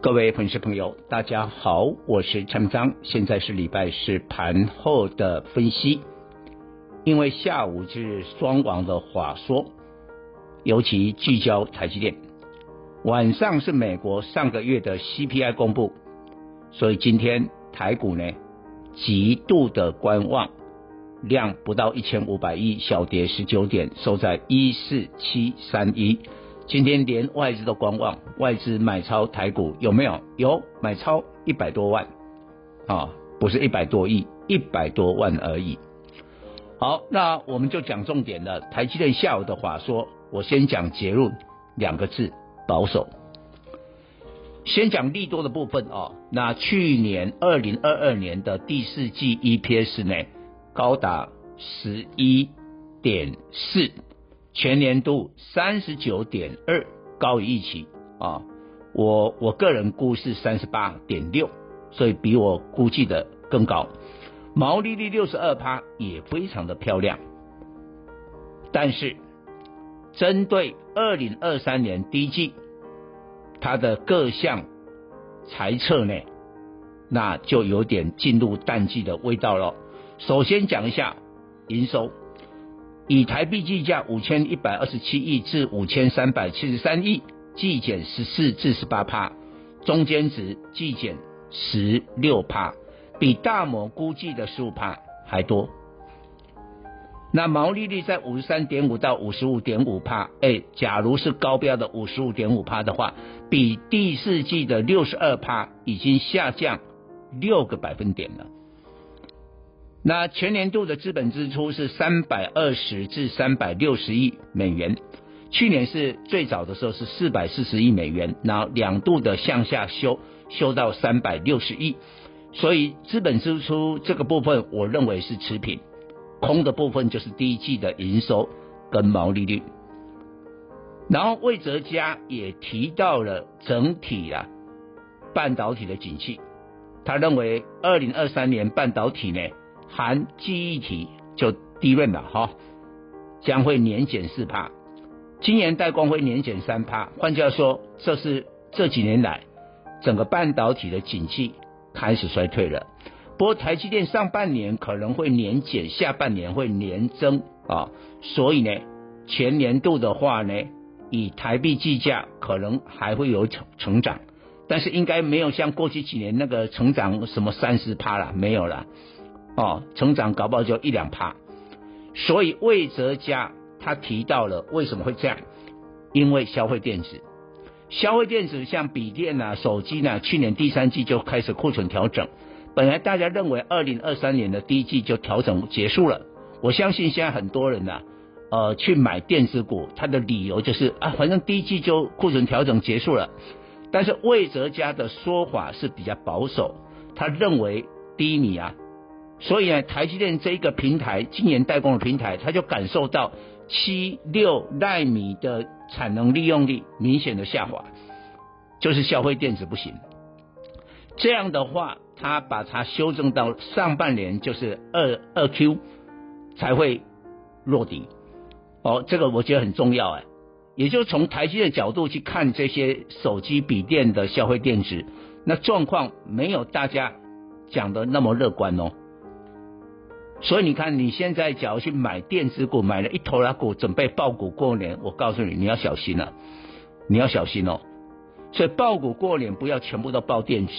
各位粉丝朋友，大家好，我是陈章，现在是礼拜四盘后的分析。因为下午是双王的华说，尤其聚焦台积电。晚上是美国上个月的 CPI 公布，所以今天台股呢极度的观望，量不到一千五百亿，小跌十九点，收在一四七三一。今天连外资都观望，外资买超台股有没有？有买超一百多万，啊，不是一百多亿，一百多万而已。好，那我们就讲重点了。台积电下午的话说，我先讲结论两个字：保守。先讲利多的部分哦。那去年二零二二年的第四季 EPS 呢，高达十一点四。全年度三十九点二，高于预期啊！我我个人估是三十八点六，所以比我估计的更高。毛利率六十二趴也非常的漂亮。但是针对二零二三年第一季，它的各项财测呢，那就有点进入淡季的味道了。首先讲一下营收。以台币计价五千一百二十七亿至五千三百七十三亿，季减十四至十八趴，中间值季减十六趴，比大摩估计的十五趴还多。那毛利率在五十三点五到五十五点五趴，哎，假如是高标的五十五点五趴的话，比第四季的六十二趴已经下降六个百分点了。那全年度的资本支出是三百二十至三百六十亿美元，去年是最早的时候是四百四十亿美元，然后两度的向下修，修到三百六十亿，所以资本支出这个部分我认为是持平，空的部分就是第一季的营收跟毛利率。然后魏哲家也提到了整体啊半导体的景气，他认为二零二三年半导体呢。含记忆体就低润了哈，将会年减四趴，今年代工会年减三趴。换句话说，这是这几年来整个半导体的景气开始衰退了。不过台积电上半年可能会年减，下半年会年增啊，所以呢，全年度的话呢，以台币计价可能还会有成成长，但是应该没有像过去几年那个成长什么三十趴了，没有了。哦，成长搞不好就一两趴，所以魏哲家他提到了为什么会这样？因为消费电子，消费电子像笔电啊、手机呢、啊，去年第三季就开始库存调整，本来大家认为二零二三年的第一季就调整结束了，我相信现在很多人呢、啊，呃，去买电子股，他的理由就是啊，反正第一季就库存调整结束了，但是魏哲家的说法是比较保守，他认为低迷啊。所以呢，台积电这一个平台，今年代工的平台，它就感受到七六奈米的产能利用率明显的下滑，就是消费电子不行。这样的话，它把它修正到上半年就是二二 Q 才会落底。哦，这个我觉得很重要哎，也就从台积电的角度去看这些手机、笔电的消费电子，那状况没有大家讲的那么乐观哦。所以你看，你现在假如去买电子股，买了一头拉股，准备爆股过年，我告诉你，你要小心了，你要小心哦。所以爆股过年不要全部都爆电子。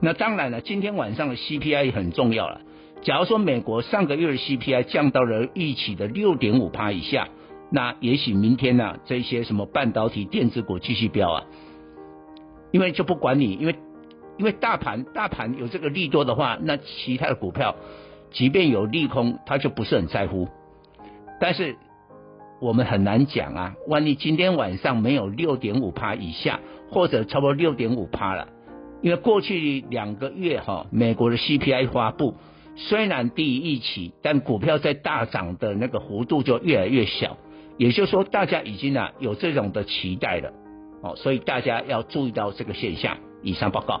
那当然了，今天晚上的 CPI 也很重要了。假如说美国上个月的 CPI 降到了预期的六点五趴以下，那也许明天呢，这些什么半导体、电子股继续飙啊，因为就不管你，因为因为大盘大盘有这个利多的话，那其他的股票。即便有利空，他就不是很在乎。但是我们很难讲啊，万一今天晚上没有六点五趴以下，或者差不多六点五趴了，因为过去两个月哈，美国的 CPI 发布虽然低于预期，但股票在大涨的那个幅度就越来越小，也就是说大家已经啊有这种的期待了，哦，所以大家要注意到这个现象。以上报告。